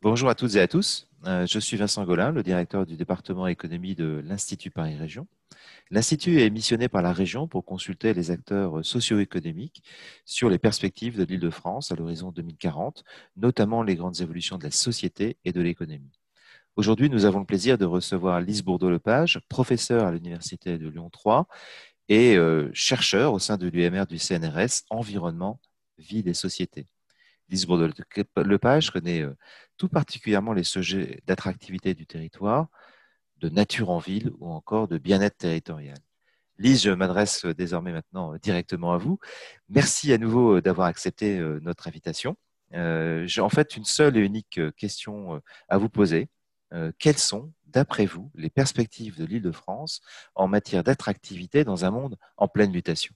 Bonjour à toutes et à tous. Euh, je suis Vincent Golin, le directeur du département économie de l'Institut Paris Région. L'Institut est missionné par la région pour consulter les acteurs socio-économiques sur les perspectives de l'Île-de-France à l'horizon 2040, notamment les grandes évolutions de la société et de l'économie. Aujourd'hui, nous avons le plaisir de recevoir Lise Bourdeau-Lepage, professeure à l'Université de Lyon 3 et euh, chercheur au sein de l'UMR du CNRS Environnement, Vie des sociétés. Lise Bourdeau-Lepage connaît euh, tout particulièrement les sujets d'attractivité du territoire, de nature en ville ou encore de bien-être territorial. Lise, je m'adresse désormais maintenant directement à vous. Merci à nouveau d'avoir accepté euh, notre invitation. Euh, j'ai en fait une seule et unique question à vous poser. quelles sont, d'après vous, les perspectives de l'île de France en matière d'attractivité dans un monde en pleine mutation?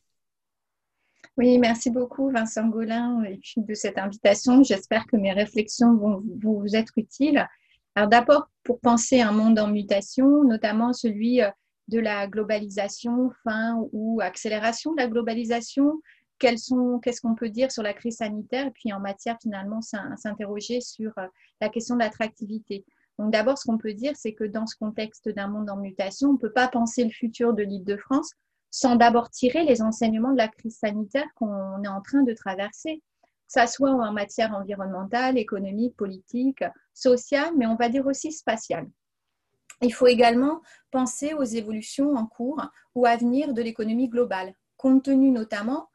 Oui, merci beaucoup Vincent Golin de cette invitation. J'espère que mes réflexions vont vous être utiles. Alors d'abord, pour penser un monde en mutation, notamment celui euh, de la globalisation, fin ou accélération de la globalisation, qu'est-ce qu'on peut dire sur la crise sanitaire? Et puis en matière finalement s'interroger sur euh, la question de l'attractivité. Donc d'abord, ce qu'on peut dire, c'est que dans ce contexte d'un monde en mutation, on ne peut pas penser le futur de l'île de France sans d'abord tirer les enseignements de la crise sanitaire qu'on est en train de traverser, que ce soit en matière environnementale, économique, politique, sociale, mais on va dire aussi spatiale. Il faut également penser aux évolutions en cours ou à venir de l'économie globale, compte tenu notamment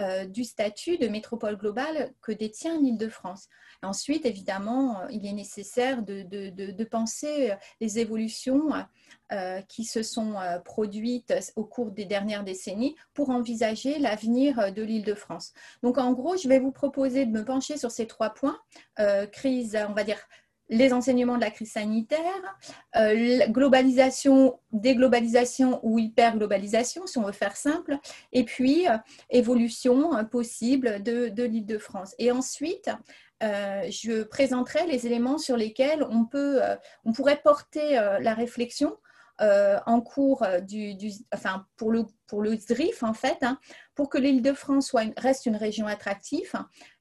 euh, du statut de métropole globale que détient l'Île-de-France. Ensuite, évidemment, euh, il est nécessaire de, penser euh, les évolutions qui se sont produites au cours des dernières décennies pour envisager l'avenir de l'Île-de-France. Donc, en gros, je vais vous proposer de me pencher sur ces trois points. crise, on va dire, les enseignements de la crise sanitaire, euh, globalisation, déglobalisation ou hyperglobalisation, si on veut faire simple, et puis euh, évolution euh, possible de, de l'Île-de-France. Et ensuite, je présenterai les éléments sur lesquels on, peut, on pourrait porter la réflexion euh, en cours euh, du, enfin, pour, le, pour le en fait, hein, pour que l'Île-de-France reste une région attractive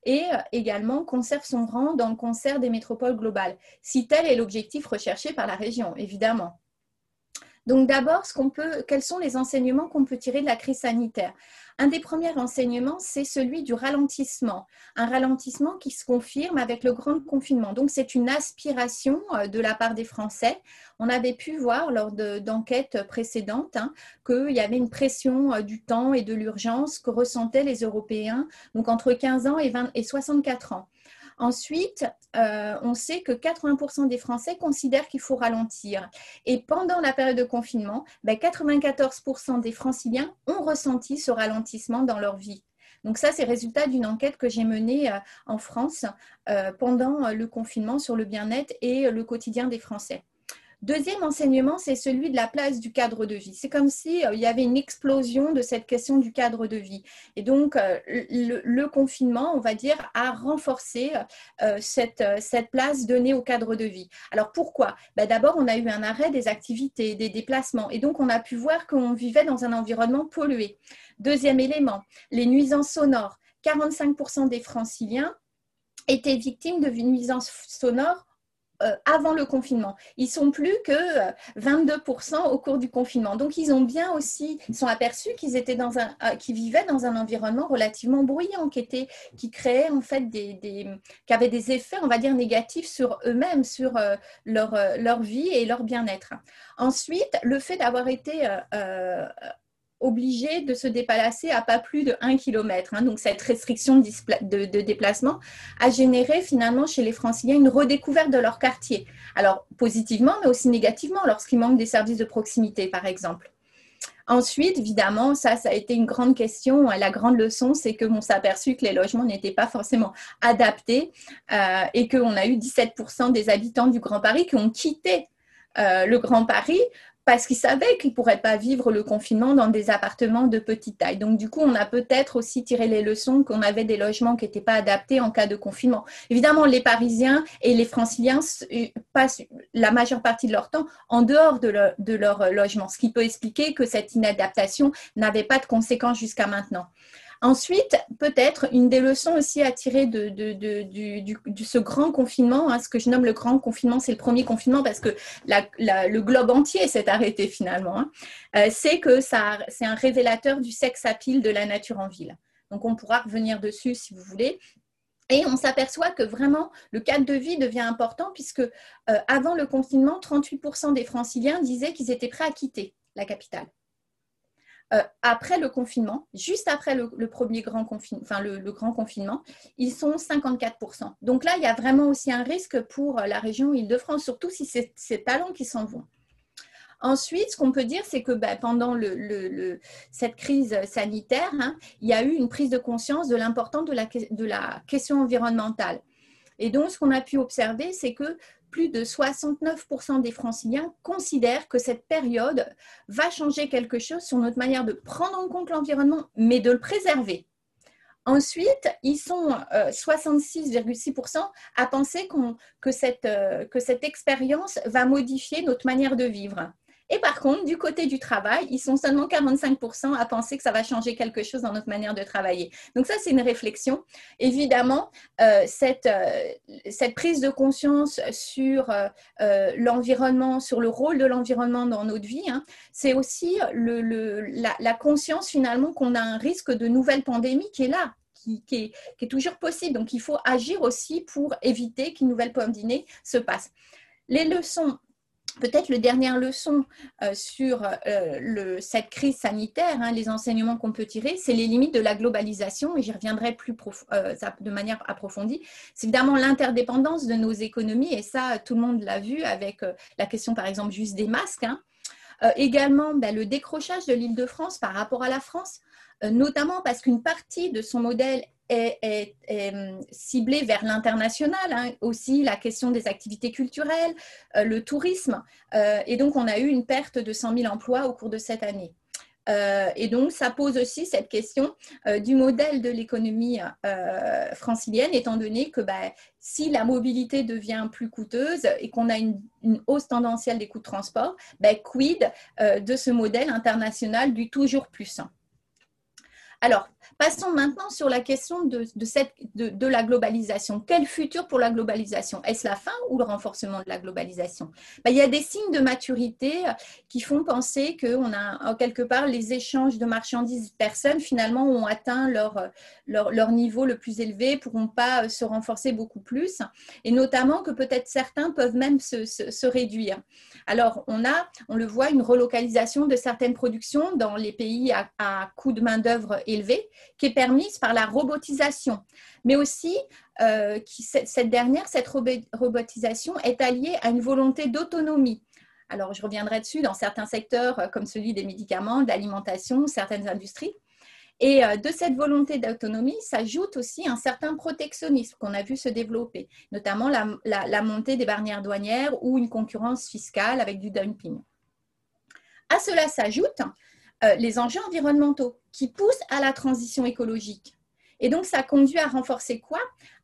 et euh, également conserve son rang dans le concert des métropoles globales, si tel est l'objectif recherché par la région, évidemment. Donc d'abord, quels sont les enseignements qu'on peut tirer de la crise sanitaire? Un des premiers enseignements, c'est celui du ralentissement. Un ralentissement qui se confirme avec le grand confinement. Donc c'est une aspiration euh, de la part des Français. On avait pu voir lors d'enquêtes précédentes hein, qu'il y avait une pression euh, du temps et de l'urgence que ressentaient les Européens, donc entre 15 ans et, 20, et 64 ans. Ensuite, euh, on sait que 80% des Français considèrent qu'il faut ralentir. Et pendant la période de confinement, 94% ben, des franciliens ont ressenti ce ralentissement dans leur vie. Donc ça, c'est le résultat d'une enquête que j'ai menée euh, en France euh, pendant le confinement sur le bien-être et le quotidien des Français. Deuxième enseignement, c'est celui de la place du cadre de vie. C'est comme s'il euh, y avait une explosion de cette question du cadre de vie. Et donc, euh, le, confinement, on va dire, a renforcé euh, cette, place donnée au cadre de vie. Alors, pourquoi? Ben, D'abord, on a eu un arrêt des activités, des déplacements. Et donc, on a pu voir qu'on vivait dans un environnement pollué. Deuxième élément, les nuisances sonores. 45% des franciliens étaient victimes de nuisances sonores avant le confinement. Ils sont plus que 22% euh, au cours du confinement. Donc, ils ont bien aussi, sont aperçus qu'ils étaient dans un, euh, qu'ils vivaient dans un environnement relativement bruyant, qui était, qui créait en fait des qui avait des effets, on va dire, négatifs sur eux-mêmes, sur leur, leur vie et leur bien-être. Ensuite, le fait d'avoir été obligés de se déplacer à pas plus de 1 km. Hein. Donc cette restriction de, déplacement a généré finalement chez les franciliens une redécouverte de leur quartier. Alors positivement, mais aussi négativement lorsqu'il manque des services de proximité, par exemple. Ensuite, évidemment, ça, ça a été une grande question. La grande leçon, c'est que s'est aperçu que les logements n'étaient pas forcément adaptés euh, et qu'on a eu 17% des habitants du Grand Paris qui ont quitté euh, le Grand Paris parce qu'ils savaient qu'ils ne pourraient pas vivre le confinement dans des appartements de petite taille. Donc, du coup, on a peut-être aussi tiré les leçons qu'on avait des logements qui n'étaient pas adaptés en cas de confinement. Évidemment, les Parisiens et les Franciliens euh, passent la majeure partie de leur temps en dehors de, de leur logement, ce qui peut expliquer que cette inadaptation n'avait pas de conséquences jusqu'à maintenant. Ensuite, peut-être une des leçons aussi à tirer de, ce grand confinement, hein, ce que je nomme le grand confinement, c'est le premier confinement parce que le globe entier s'est arrêté finalement, hein, euh, c'est que c'est un révélateur du sexe à pile de la nature en ville. Donc on pourra revenir dessus si vous voulez. Et on s'aperçoit que vraiment le cadre de vie devient important puisque euh, avant le confinement, 38% des franciliens disaient qu'ils étaient prêts à quitter la capitale. Euh, après le confinement, juste après le, premier grand confinement, enfin le, grand confinement, ils sont 54%. Donc là, il y a vraiment aussi un risque pour la région Île-de-France, surtout si c'est ces talents qui s'en vont. Ensuite, ce qu'on peut dire, c'est que ben, pendant cette crise sanitaire, hein, il y a eu une prise de conscience de l'importance de la, question environnementale. Et donc, ce qu'on a pu observer, c'est que plus de 69% des franciliens considèrent que cette période va changer quelque chose sur notre manière de prendre en compte l'environnement, mais de le préserver. Ensuite, ils sont 66,6% euh, à penser euh, que cette expérience va modifier notre manière de vivre. Et par contre, du côté du travail, ils sont seulement 45% à penser que ça va changer quelque chose dans notre manière de travailler. Donc ça, c'est une réflexion. Évidemment, euh, cette, euh, cette, prise de conscience sur euh, l'environnement, sur le rôle de l'environnement dans notre vie, hein, c'est aussi la, conscience finalement qu'on a un risque de nouvelle pandémie qui est là. Qui, est, qui, est, toujours possible. Donc, il faut agir aussi pour éviter qu'une nouvelle pandémie se passe. Les leçons Peut-être la dernière leçon euh, sur euh, cette crise sanitaire, hein, les enseignements qu'on peut tirer, c'est les limites de la globalisation, et j'y reviendrai plus euh, de manière approfondie. C'est évidemment l'interdépendance de nos économies, et ça, tout le monde l'a vu avec la question, par exemple, juste des masques. Hein. Également, ben, le décrochage de l'île de France par rapport à la France, notamment parce qu'une partie de son modèle est, hum, ciblée vers l'international, hein. aussi la question des activités culturelles, euh, le tourisme. Euh, et donc, on a eu une perte de 100 000 emplois au cours de cette année. Euh, et donc, ça pose aussi cette question du modèle de l'économie francilienne, étant donné que bah, si la mobilité devient plus coûteuse et qu'on a une, hausse tendancielle des coûts de transport, bah, quid de ce modèle international du toujours plus Alors, Passons maintenant sur la question de, de, la globalisation. Quel futur pour la globalisation? Est-ce la fin ou le renforcement de la globalisation? Ben, Il y a des signes de maturité qui font penser qu'on a quelque part les échanges de marchandises personnes finalement ont atteint leur, leur, niveau le plus élevé, pourront pas se renforcer beaucoup plus, et notamment que peut-être certains peuvent même se, se, réduire. Alors on a, on le voit, une relocalisation de certaines productions dans les pays à, à coût de main-d'œuvre élevé qui est permise par la robotisation, mais aussi euh, cette dernière, cette robotisation est alliée à une volonté d'autonomie. Alors, je reviendrai dessus dans certains secteurs euh, comme celui des médicaments, de l'alimentation, certaines industries. Et euh, de cette volonté d'autonomie s'ajoute aussi un certain protectionnisme qu'on a vu se développer, notamment la, montée des barrières douanières ou une concurrence fiscale avec du dumping. À cela s'ajoute euh, les enjeux environnementaux qui poussent à la transition écologique. Et donc, ça conduit à renforcer quoi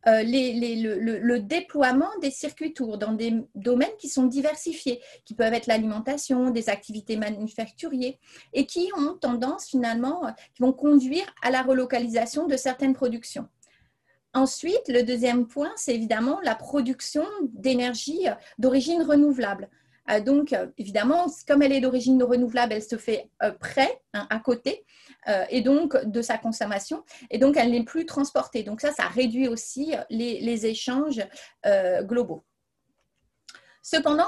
euh, le, déploiement des circuits tours dans des domaines qui sont diversifiés, qui peuvent être l'alimentation, des activités manufacturières, et qui ont tendance finalement, qui vont conduire à la relocalisation de certaines productions. Ensuite, le deuxième point, c'est évidemment la production d'énergie d'origine renouvelable. Euh, donc, euh, évidemment, comme elle est d'origine renouvelable, elle se fait euh, près, hein, à côté, et donc de sa consommation, et donc elle n'est plus transportée. Donc ça, ça réduit aussi les, échanges globaux. Cependant,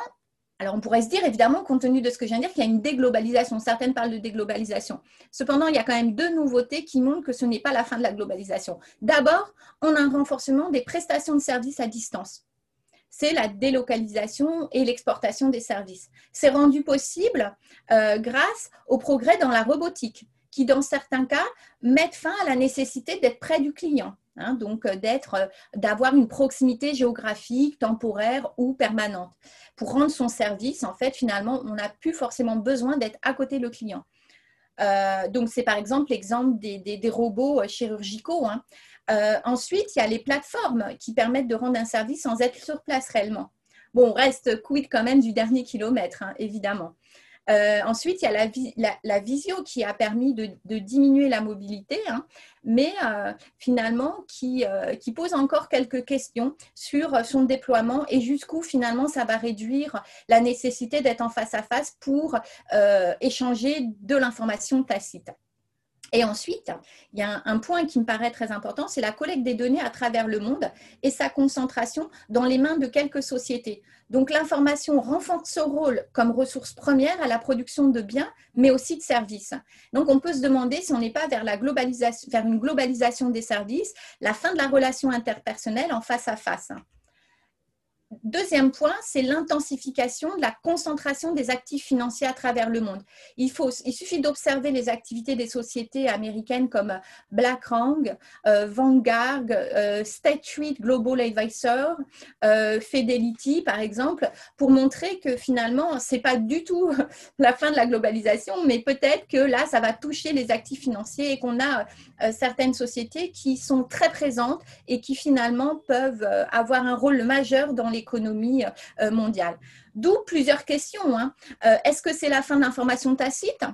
alors on pourrait se dire, évidemment, compte tenu de ce que je viens de dire, qu'il y a une déglobalisation. Certaines parlent de déglobalisation. Cependant, il y a quand même deux nouveautés qui montrent que ce n'est pas la fin de la globalisation. D'abord, on a un renforcement des prestations de services à distance c'est la délocalisation et l'exportation des services. C'est rendu possible euh, grâce au progrès dans la robotique, qui dans certains cas mettent fin à la nécessité d'être près du client. Hein, donc euh, euh, d'avoir une proximité géographique, temporaire ou permanente. Pour rendre son service, en fait, finalement, on n'a plus forcément besoin d'être à côté du client. Donc, c'est par exemple l'exemple des, robots chirurgicaux. Hein. Euh, ensuite, il y a les plateformes qui permettent de rendre un service sans être sur place réellement. Bon, on reste quid quand même du dernier kilomètre, hein, évidemment. Euh, ensuite, il y a la, visio qui a permis de, diminuer la mobilité, hein, mais euh, finalement qui, euh, qui, pose encore quelques questions sur son déploiement et jusqu'où finalement ça va réduire la nécessité d'être en face à face pour échanger de l'information tacite. Et ensuite, il y a un, point qui me paraît très important, c'est la collecte des données à travers le monde et sa concentration dans les mains de quelques sociétés. Donc l'information renforce ce rôle comme ressource première à la production de biens, mais aussi de services. Donc on peut se demander si on n'est pas vers, une globalisation des services, la fin de la relation interpersonnelle en face à face. Deuxième point, c'est l'intensification de la concentration des actifs financiers à travers le monde. Il, faut, il suffit d'observer les activités des sociétés américaines comme BlackRock, euh, Vanguard, euh, State Street Global Advisor, euh, Fidelity, par exemple, pour montrer que finalement, ce n'est pas du tout la fin de la globalisation, mais peut-être que là, ça va toucher les actifs financiers et qu'on a certaines sociétés qui sont très présentes et qui finalement peuvent avoir un rôle majeur dans les l'économie euh, mondiale. D'où plusieurs questions. Hein. Euh, est-ce que c'est la fin de l'information tacite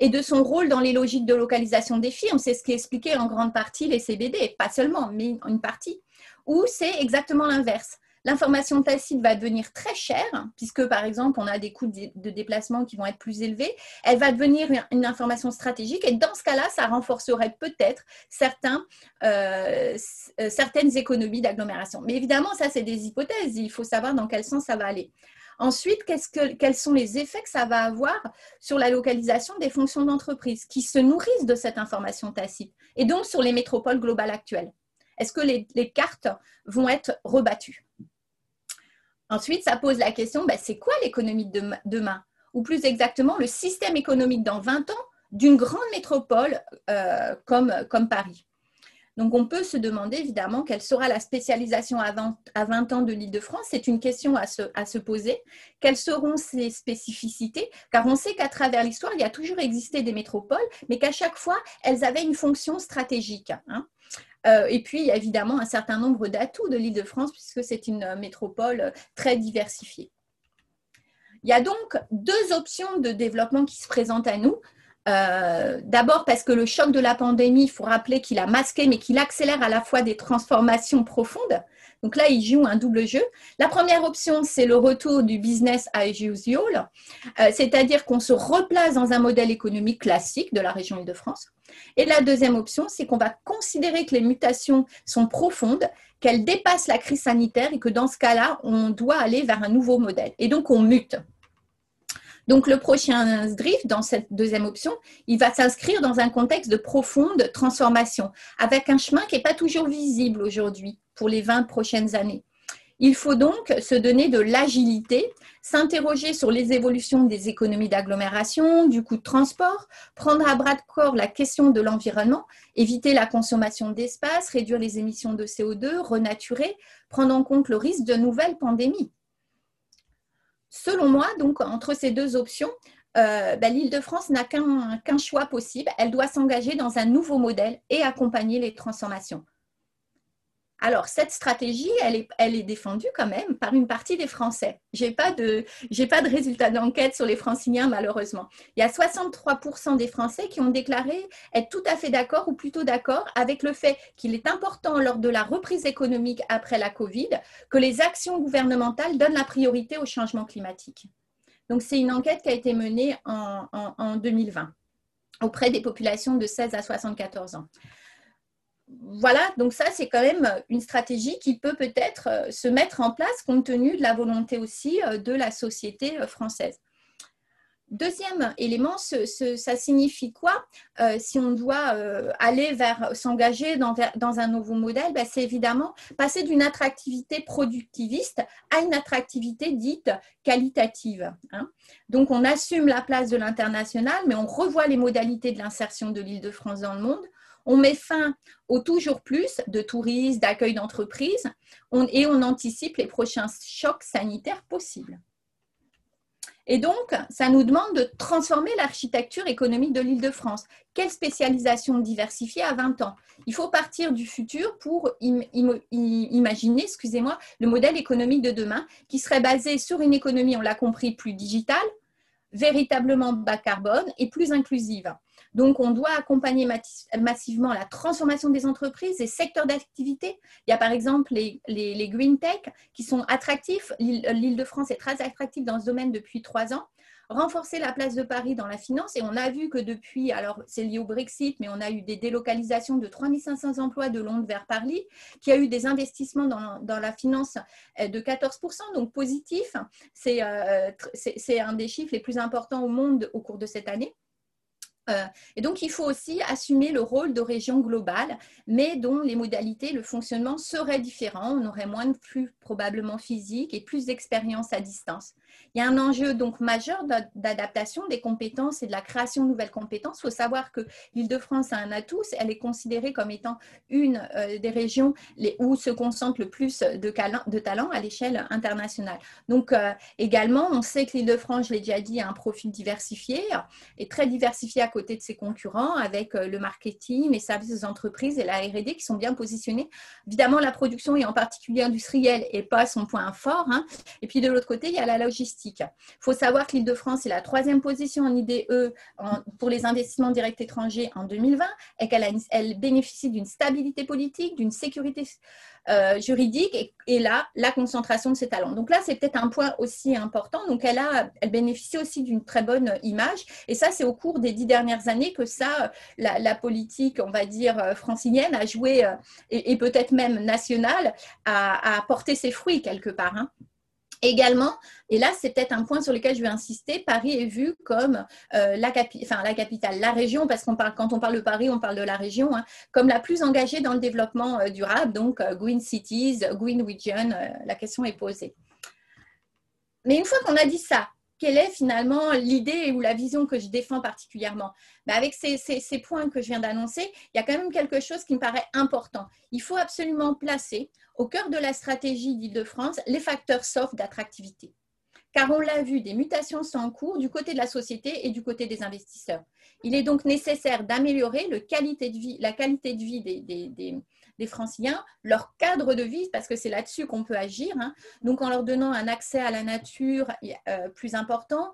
et de son rôle dans les logiques de localisation des firmes? C'est ce qui expliquait en grande partie les CBD, pas seulement, mais une partie. Ou c'est exactement l'inverse? L'information tacite va devenir très chère, puisque par exemple, on a des coûts de déplacement qui vont être plus élevés. Elle va devenir une information stratégique et dans ce cas-là, ça renforcerait peut-être certains, euh, euh, certaines économies d'agglomération. Mais évidemment, ça, c'est des hypothèses. Il faut savoir dans quel sens ça va aller. Ensuite, que, quels sont les effets que ça va avoir sur la localisation des fonctions d'entreprise qui se nourrissent de cette information tacite et donc sur les métropoles globales actuelles? Est-ce que les cartes vont être rebattues? Ensuite, ça pose la question, ben, c'est quoi l'économie de demain? Ou plus exactement, le système économique dans 20 ans d'une grande métropole euh, comme, Paris. Donc, on peut se demander évidemment quelle sera la spécialisation à 20, à 20 ans de l'Île-de-France. C'est une question à se, à se, poser. Quelles seront ses spécificités? Car on sait qu'à travers l'histoire, il y a toujours existé des métropoles, mais qu'à chaque fois, elles avaient une fonction stratégique. Hein. Euh, et puis, il y a évidemment un certain nombre d'atouts de l'Île-de-France, puisque c'est une euh, métropole euh, très diversifiée. Il y a donc deux options de développement qui se présentent à nous. D'abord parce que le choc de la pandémie, il faut rappeler qu'il a masqué, mais qu'il accélère à la fois des transformations profondes. Donc là, il joue un double jeu. La première option, c'est le retour du business as usual, c'est-à-dire qu'on se replace dans un modèle économique classique de la région Île-de-France. Et la deuxième option, c'est qu'on va considérer que les mutations sont profondes, qu'elles dépassent la crise sanitaire et que dans ce cas-là, on doit aller vers un nouveau modèle. Et donc, on mute. Donc, le prochain drift, dans cette deuxième option, il va s'inscrire dans un contexte de profonde transformation, avec un chemin qui n'est pas toujours visible aujourd'hui pour les 20 prochaines années. Il faut donc se donner de l'agilité, s'interroger sur les évolutions des économies d'agglomération, du coût de transport, prendre à bras de corps la question de l'environnement, éviter la consommation d'espace, réduire les émissions de CO2, renaturer, prendre en compte le risque de nouvelles pandémies. Selon moi, donc, entre ces deux options, euh, ben, l'Île-de-France n'a qu'un choix possible. Elle doit s'engager dans un nouveau modèle et accompagner les transformations. Alors, cette stratégie, elle est, défendue quand même par une partie des Français. Je n'ai pas, de, résultats d'enquête sur les franciliens, malheureusement. Il y a 63% des Français qui ont déclaré être tout à fait d'accord ou plutôt d'accord avec le fait qu'il est important, lors de la reprise économique après la Covid, que les actions gouvernementales donnent la priorité au changement climatique. Donc, c'est une enquête qui a été menée en, en 2020 auprès des populations de 16 à 74 ans voilà, donc ça, c'est quand même une stratégie qui peut peut-être euh, se mettre en place compte tenu de la volonté aussi euh, de la société euh, française. Deuxième élément, ça signifie quoi? Si on doit aller vers s'engager dans, un nouveau modèle ben, C'est évidemment passer d'une attractivité productiviste à une attractivité dite qualitative. Hein. Donc on assume la place de l'international, mais on revoit les modalités de l'insertion de l'île de France dans le monde. On met fin au toujours plus de touristes, d'accueil d'entreprises et on anticipe les prochains chocs sanitaires possibles. Et donc, ça nous demande de transformer l'architecture économique de l'île de France. Quelle spécialisation diversifiée à 20 ans? Il faut partir du futur pour imaginer, excusez-moi, le modèle économique de demain qui serait basé sur une économie, on l'a compris, plus digitale, véritablement bas carbone et plus inclusive. Donc, on doit accompagner massivement la transformation des entreprises, des secteurs d'activité. Il y a par exemple les, green tech qui sont attractifs. L'Île-de-France est très attractive dans ce domaine depuis trois ans renforcer la place de Paris dans la finance. Et on a vu que depuis, alors c'est lié au Brexit, mais on a eu des délocalisations de 3500 emplois de Londres vers Paris, qui a eu des investissements dans, dans la finance euh, de 14%, donc positif. Euh, c'est un des chiffres les plus importants au monde au cours de cette année. Euh, et donc, il faut aussi assumer le rôle de région globale, mais dont les modalités, le fonctionnement seraient différents. On aurait moins de flux probablement physiques et plus d'expérience à distance. Il y a un enjeu donc majeur d'adaptation des compétences et de la création de nouvelles compétences. Il faut savoir que l'Île-de-France a un atout, elle est considérée comme étant une euh, des régions où se concentre le plus de, de talents à l'échelle internationale. Donc euh, également, on sait que l'Île-de-France, je l'ai déjà dit, a un profil diversifié et très diversifié à côté de ses concurrents avec euh, le marketing, les services entreprises et la R&D qui sont bien positionnés. Évidemment, la production et en particulier industrielle n'est pas son point fort. Hein. Et puis de l'autre côté, il y a la logistique il faut savoir que l'Île-de-France est la troisième position en IDE pour les investissements directs étrangers en 2020 et qu'elle elle bénéficie d'une stabilité politique, d'une sécurité euh, juridique et, là, la concentration de ses talents. Donc là, c'est peut-être un point aussi important. Donc elle, a, elle bénéficie aussi d'une très bonne image et ça, c'est au cours des dix dernières années que ça, la, politique, on va dire, euh, francilienne a joué euh, et, peut-être même nationale, a, porté ses fruits quelque part. Hein. Également, et là c'est peut-être un point sur lequel je vais insister, Paris est vu comme euh, la, capitale, la région, parce qu'on parle, quand on parle de Paris, on parle de la région, hein, comme la plus engagée dans le développement euh, durable, donc euh, Green Cities, Green Region, la question est posée. Mais une fois qu'on a dit ça, quelle est finalement l'idée ou la vision que je défends particulièrement ben, Avec ces, points que je viens d'annoncer, il y a quand même quelque chose qui me paraît important. Il faut absolument placer au cœur de la stratégie d'Île-de-France les facteurs soft d'attractivité. Car on l'a vu, des mutations sont en cours du côté de la société et du côté des investisseurs. Il est donc nécessaire d'améliorer la qualité de vie, des franciliens leur cadre de vie, parce que c'est là-dessus qu'on peut agir. Hein. Donc, en leur donnant un accès à la nature euh, plus important,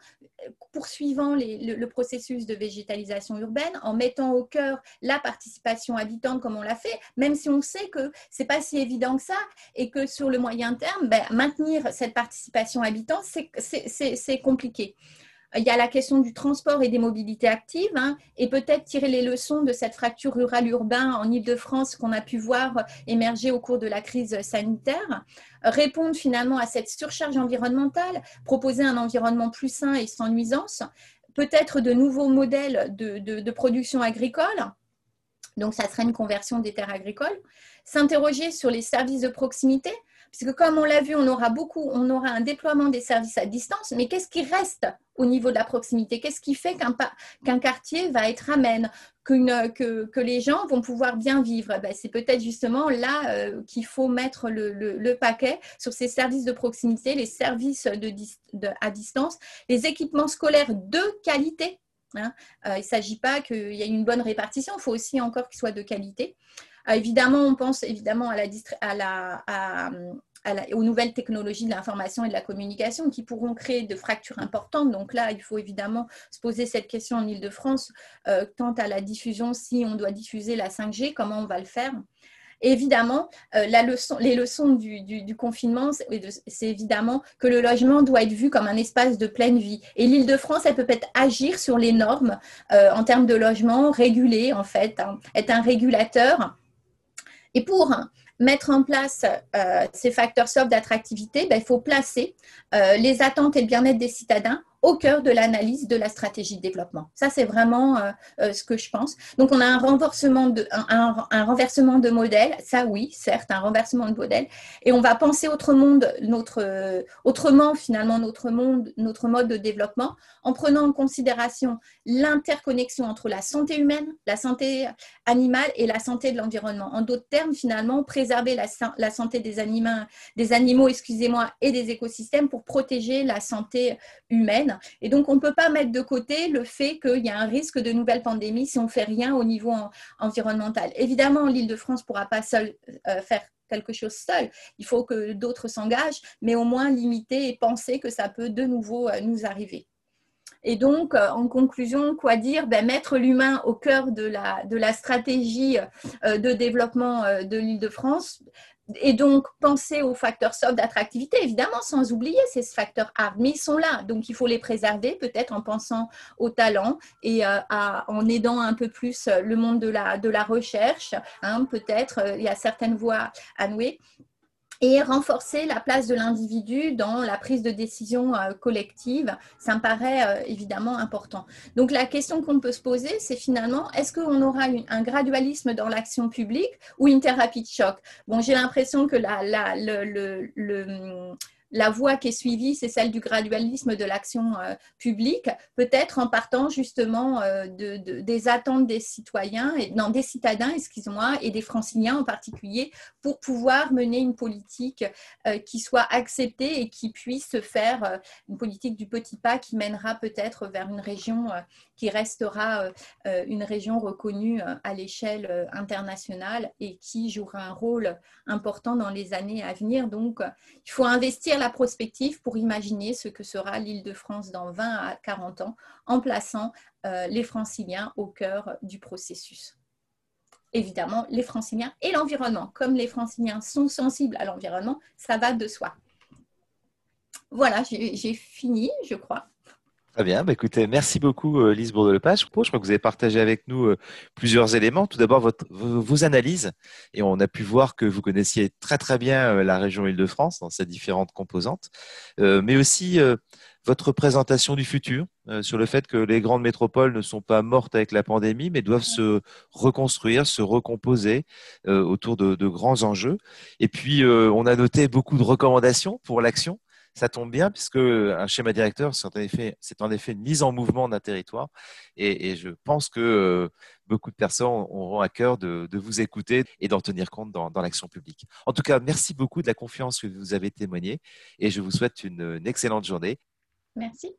poursuivant le, processus de végétalisation urbaine, en mettant au cœur la participation habitante comme on l'a fait, même si on sait que c'est pas si évident que ça et que sur le moyen terme, ben, maintenir cette participation habitante, c'est compliqué. Il y a la question du transport et des mobilités actives hein, et peut-être tirer les leçons de cette fracture rurale-urbain en Ile-de-France qu'on a pu voir émerger au cours de la crise sanitaire, répondre finalement à cette surcharge environnementale, proposer un environnement plus sain et sans nuisance, peut-être de nouveaux modèles de, de production agricole. Donc, ça serait une conversion des terres agricoles. S'interroger sur les services de proximité, puisque comme on l'a vu, on aura beaucoup, on aura un déploiement des services à distance, mais qu'est-ce qui reste au niveau de la proximité? Qu'est-ce qui fait qu'un quartier va être amène, que, que, les gens vont pouvoir bien vivre? Ben, C'est peut-être justement là euh, qu'il faut mettre le, paquet sur ces services de proximité, les services à distance, les équipements scolaires de qualité. Hein. Euh, il ne s'agit pas qu'il y ait une bonne répartition, il faut aussi encore qu'ils soient de qualité. Euh, évidemment, on pense évidemment aux nouvelles technologies de l'information et de la communication qui pourront créer de fractures importantes. Donc là, il faut évidemment se poser cette question en Ile-de-France, euh, quant à la diffusion, si on doit diffuser la 5G, comment on va le faire? Évidemment, euh, les leçons du, confinement, c'est évidemment que le logement doit être vu comme un espace de pleine vie. Et l'Île-de-France, elle peut peut-être agir sur les normes en termes de logement, réguler en fait, hein, être un régulateur. Et pour mettre en place euh, ces facteurs soft d'attractivité, ben, il faut placer euh, les attentes et le bien-être des citadins au cœur de l'analyse de la stratégie de développement. Ça, c'est vraiment euh, euh, ce que je pense. Donc, on a un renversement de, un, renversement de modèle. Ça, oui, certes, un renversement de modèle. Et on va penser autrement, notre, euh, autrement finalement notre monde, notre mode de développement, en prenant en considération l'interconnexion entre la santé humaine, la santé animale et la santé de l'environnement. En d'autres termes, finalement, préserver la, la santé des animaux, des animaux excusez-moi, et des écosystèmes pour protéger la santé humaine et donc, on ne peut pas mettre de côté le fait qu'il y a un risque de nouvelle pandémie si on ne fait rien au niveau environnemental. Évidemment, l'île de France ne pourra pas euh, faire quelque chose seul. Il faut que d'autres s'engagent, mais au moins limiter et penser que ça peut de nouveau euh, nous arriver. Et donc, en conclusion, quoi dire? Ben, Mettre l'humain au cœur de la, de la stratégie de développement de l'Île-de-France et donc, penser aux facteurs soft d'attractivité, évidemment, sans oublier ces facteurs hard, mais ils sont là. Donc, il faut les préserver, peut-être en pensant au talent et euh, en aidant un peu plus le monde de la, de la recherche. Hein, peut-être, euh, il y a certaines voies à nouer et renforcer la place de l'individu dans la prise de décision euh, collective, ça me paraît euh, évidemment important. Donc la question qu'on peut se poser, c'est finalement, est-ce qu'on aura un gradualisme dans l'action publique ou une thérapie de choc? Bon, j'ai l'impression que la, la, le, le la voie qui est suivie, c'est celle du gradualisme de l'action euh, publique, peut-être en partant justement euh, de, des attentes des citoyens, et, non, des citadins, excuse-moi, et des franciliens en particulier, pour pouvoir mener une politique euh, qui soit acceptée et qui puisse faire une politique du petit pas qui mènera peut-être vers une région qui restera une région reconnue à l'échelle internationale et qui jouera un rôle important dans les années à venir. Donc, il faut investir prospective pour imaginer ce que sera l'île de France dans 20 à 40 ans en plaçant euh, les franciliens au cœur du processus. Évidemment, les franciliens et l'environnement. Comme les franciliens sont sensibles à l'environnement, ça va de soi. Voilà, j'ai fini, je crois. Très bien. Bah, écoutez, merci beaucoup, euh, Lise Bourdelepage. Je crois que vous avez partagé avec nous euh, plusieurs éléments. Tout d'abord, vos analyses. Et on a pu voir que vous connaissiez très, très bien euh, la région Île-de-France dans ses différentes composantes. mais aussi votre présentation du futur sur le fait que les grandes métropoles ne sont pas mortes avec la pandémie, mais doivent se reconstruire, se recomposer autour de, de, grands enjeux. Et puis, on a noté beaucoup de recommandations pour l'action ça tombe bien puisque un schéma directeur, c'est en effet, une mise en mouvement d'un territoire. Et, je pense que euh, beaucoup de personnes auront à cœur de, vous écouter et d'en tenir compte dans, l'action publique. En tout cas, merci beaucoup de la confiance que vous avez témoignée et je vous souhaite une excellente journée. Merci.